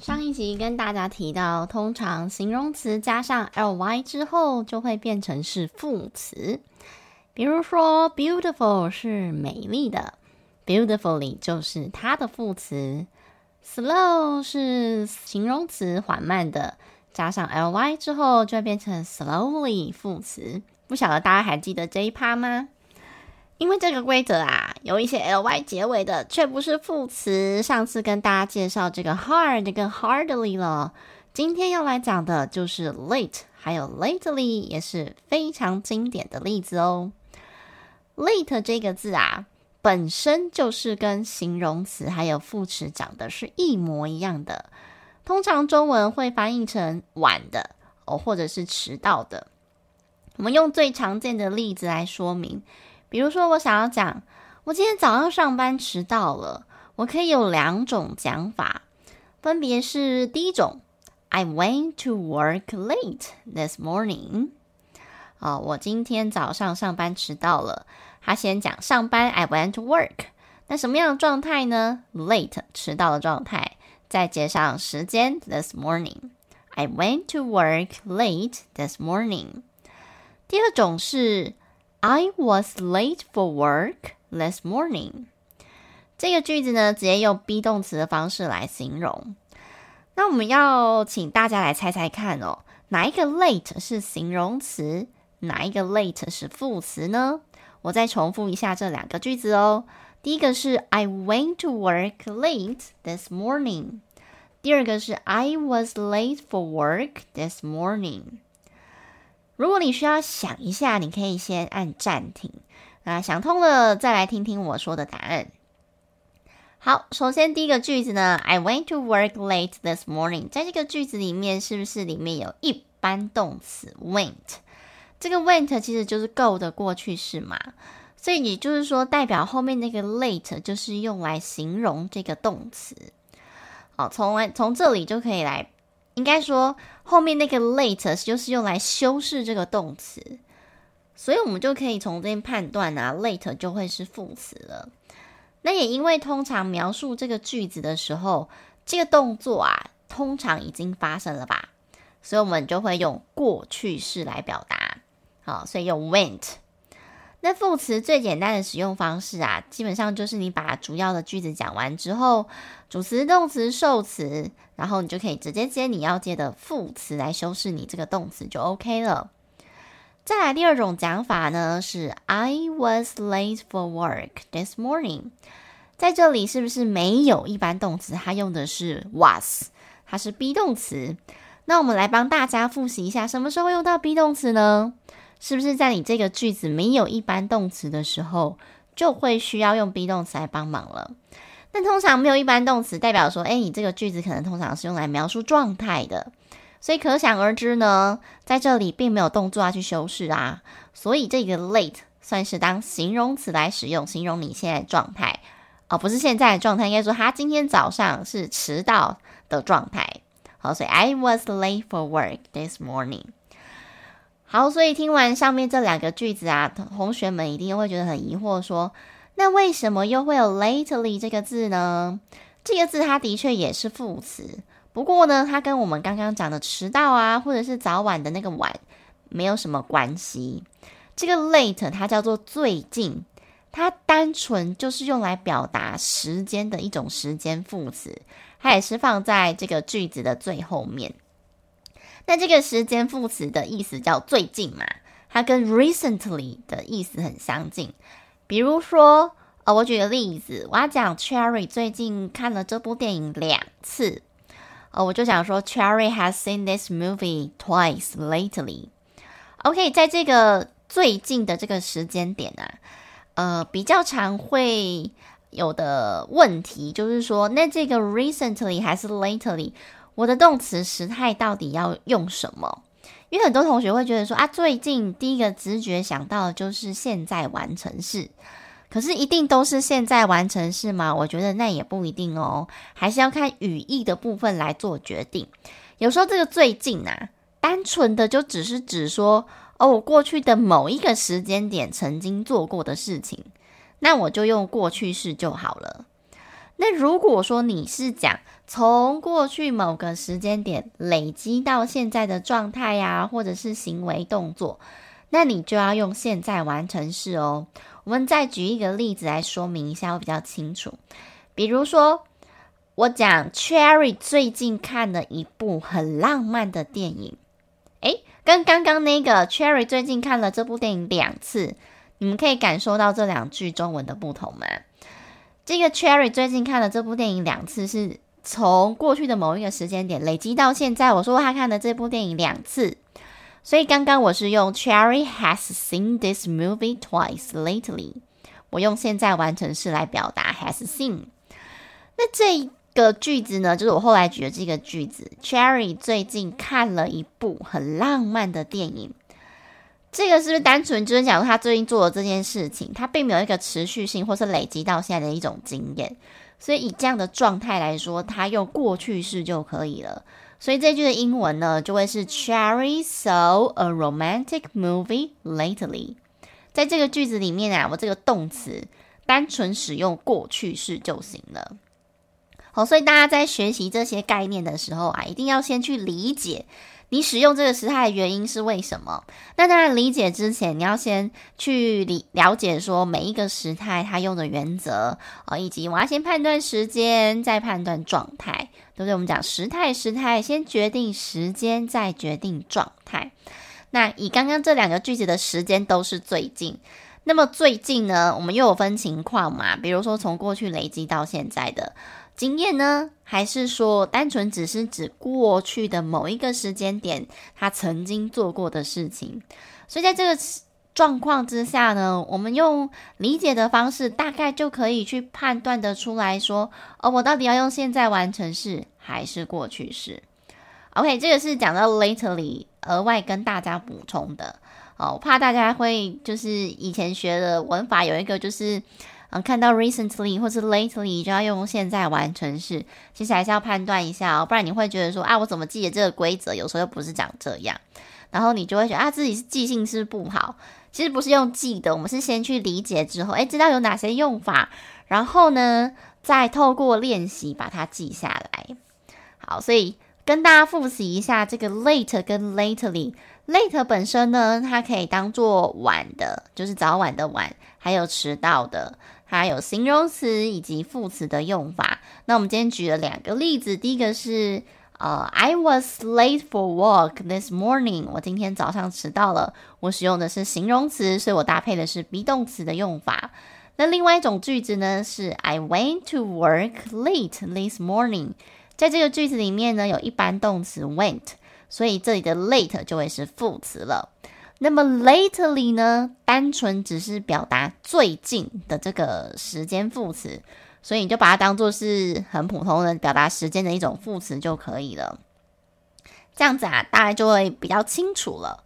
上一集跟大家提到，通常形容词加上 ly 之后，就会变成是副词。比如说，beautiful 是美丽的，beautifully 就是它的副词。slow 是形容词缓慢的，加上 ly 之后，就会变成 slowly 副词。不晓得大家还记得这一趴吗？因为这个规则啊，有一些 ly 结尾的却不是副词。上次跟大家介绍这个 hard 跟 hardly 了，今天要来讲的就是 late，还有 lately 也是非常经典的例子哦。late 这个字啊，本身就是跟形容词还有副词长得是一模一样的，通常中文会翻译成晚的哦，或者是迟到的。我们用最常见的例子来说明。比如说，我想要讲，我今天早上上班迟到了，我可以有两种讲法，分别是第一种，I went to work late this morning。啊，我今天早上上班迟到了。他先讲上班，I went to work。那什么样的状态呢？Late，迟到的状态，再接上时间，this morning。I went to work late this morning。第二种是。I was late for work this morning。这个句子呢，直接用 be 动词的方式来形容。那我们要请大家来猜猜看哦，哪一个 late 是形容词，哪一个 late 是副词呢？我再重复一下这两个句子哦。第一个是 I went to work late this morning。第二个是 I was late for work this morning。如果你需要想一下，你可以先按暂停，那想通了再来听听我说的答案。好，首先第一个句子呢，I went to work late this morning，在这个句子里面是不是里面有一般动词 went？这个 went 其实就是 go 的过去式嘛，所以也就是说代表后面那个 late 就是用来形容这个动词。好，从来从这里就可以来。应该说，后面那个 late 就是用来修饰这个动词，所以我们就可以从这边判断啊，late 就会是副词了。那也因为通常描述这个句子的时候，这个动作啊，通常已经发生了吧，所以我们就会用过去式来表达。好，所以用 went。那副词最简单的使用方式啊，基本上就是你把主要的句子讲完之后，主词、动词、受词，然后你就可以直接接你要接的副词来修饰你这个动词就 OK 了。再来第二种讲法呢，是 I was late for work this morning。在这里是不是没有一般动词？它用的是 was，它是 be 动词。那我们来帮大家复习一下，什么时候用到 be 动词呢？是不是在你这个句子没有一般动词的时候，就会需要用 be 动词来帮忙了？但通常没有一般动词，代表说，哎，你这个句子可能通常是用来描述状态的，所以可想而知呢，在这里并没有动作要去修饰啊，所以这个 late 算是当形容词来使用，形容你现在状态，哦，不是现在的状态，应该说他今天早上是迟到的状态。好，所以 I was late for work this morning。好，所以听完上面这两个句子啊，同学们一定会觉得很疑惑，说，那为什么又会有 lately 这个字呢？这个字它的确也是副词，不过呢，它跟我们刚刚讲的迟到啊，或者是早晚的那个晚没有什么关系。这个 late 它叫做最近，它单纯就是用来表达时间的一种时间副词，它也是放在这个句子的最后面。那这个时间副词的意思叫最近嘛，它跟 recently 的意思很相近。比如说，呃，我举个例子，我要讲 Cherry 最近看了这部电影两次，呃，我就想说 Cherry has seen this movie twice lately。OK，在这个最近的这个时间点啊，呃，比较常会有的问题就是说，那这个 recently 还是 lately？我的动词时态到底要用什么？因为很多同学会觉得说啊，最近第一个直觉想到的就是现在完成式，可是一定都是现在完成式吗？我觉得那也不一定哦，还是要看语义的部分来做决定。有时候这个最近啊，单纯的就只是指说哦，我过去的某一个时间点曾经做过的事情，那我就用过去式就好了。那如果说你是讲从过去某个时间点累积到现在的状态呀，或者是行为动作，那你就要用现在完成式哦。我们再举一个例子来说明一下，会比较清楚。比如说，我讲 Cherry 最近看了一部很浪漫的电影，诶，跟刚刚那个 Cherry 最近看了这部电影两次，你们可以感受到这两句中文的不同吗？这个 Cherry 最近看了这部电影两次，是从过去的某一个时间点累积到现在。我说他看了这部电影两次，所以刚刚我是用 Cherry has seen this movie twice lately。我用现在完成式来表达 has seen。那这个句子呢，就是我后来举的这个句子：Cherry 最近看了一部很浪漫的电影。这个是不是单纯就是讲他最近做的这件事情，他并没有一个持续性或是累积到现在的一种经验，所以以这样的状态来说，他用过去式就可以了。所以这句的英文呢，就会是 Cherry saw a romantic movie lately。在这个句子里面啊，我这个动词单纯使用过去式就行了。好，所以大家在学习这些概念的时候啊，一定要先去理解。你使用这个时态的原因是为什么？那当然，理解之前，你要先去理了解说每一个时态它用的原则啊，以及我要先判断时间，再判断状态，对不对？我们讲时态，时态先决定时间，再决定状态。那以刚刚这两个句子的时间都是最近，那么最近呢，我们又有分情况嘛？比如说从过去累积到现在的。经验呢？还是说单纯只是指过去的某一个时间点，他曾经做过的事情？所以在这个状况之下呢，我们用理解的方式，大概就可以去判断得出来说，哦，我到底要用现在完成式还是过去式？OK，这个是讲到 lately 额外跟大家补充的。哦，怕大家会就是以前学的文法有一个就是。嗯，看到 recently 或是 lately 就要用现在完成式，其实还是要判断一下哦，不然你会觉得说啊，我怎么记得这个规则？有时候又不是讲这样，然后你就会觉得啊，自己是记性是不好。其实不是用记的，我们是先去理解之后，诶，知道有哪些用法，然后呢，再透过练习把它记下来。好，所以跟大家复习一下这个 late 跟 lately。late 本身呢，它可以当做晚的，就是早晚的晚，还有迟到的。它有形容词以及副词的用法。那我们今天举了两个例子，第一个是呃，I was late for work this morning。我今天早上迟到了。我使用的是形容词，所以我搭配的是 be 动词的用法。那另外一种句子呢是 I went to work late this morning。在这个句子里面呢，有一般动词 went，所以这里的 late 就会是副词了。那么 lately 呢，单纯只是表达最近的这个时间副词，所以你就把它当做是很普通的表达时间的一种副词就可以了。这样子啊，大家就会比较清楚了。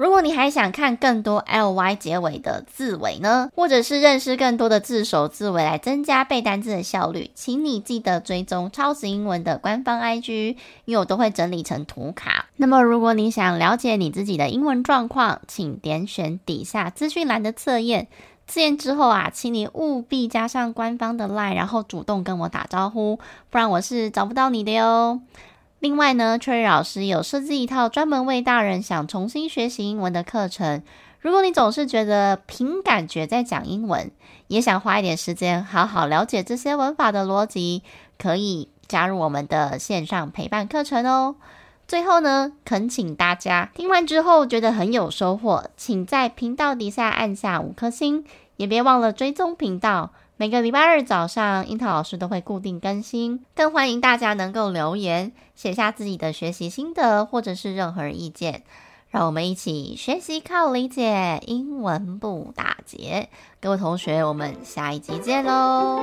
如果你还想看更多 ly 结尾的字尾呢，或者是认识更多的字首字尾来增加背单字的效率，请你记得追踪超级英文的官方 IG，因为我都会整理成图卡。那么，如果你想了解你自己的英文状况，请点选底下资讯栏的测验。测验之后啊，请你务必加上官方的 line，然后主动跟我打招呼，不然我是找不到你的哟。另外呢，Cherry 老师有设计一套专门为大人想重新学习英文的课程。如果你总是觉得凭感觉在讲英文，也想花一点时间好好了解这些文法的逻辑，可以加入我们的线上陪伴课程哦。最后呢，恳请大家听完之后觉得很有收获，请在频道底下按下五颗星，也别忘了追踪频道。每个礼拜二早上，樱桃老师都会固定更新，更欢迎大家能够留言写下自己的学习心得或者是任何意见，让我们一起学习靠理解，英文不打结。各位同学，我们下一集见喽！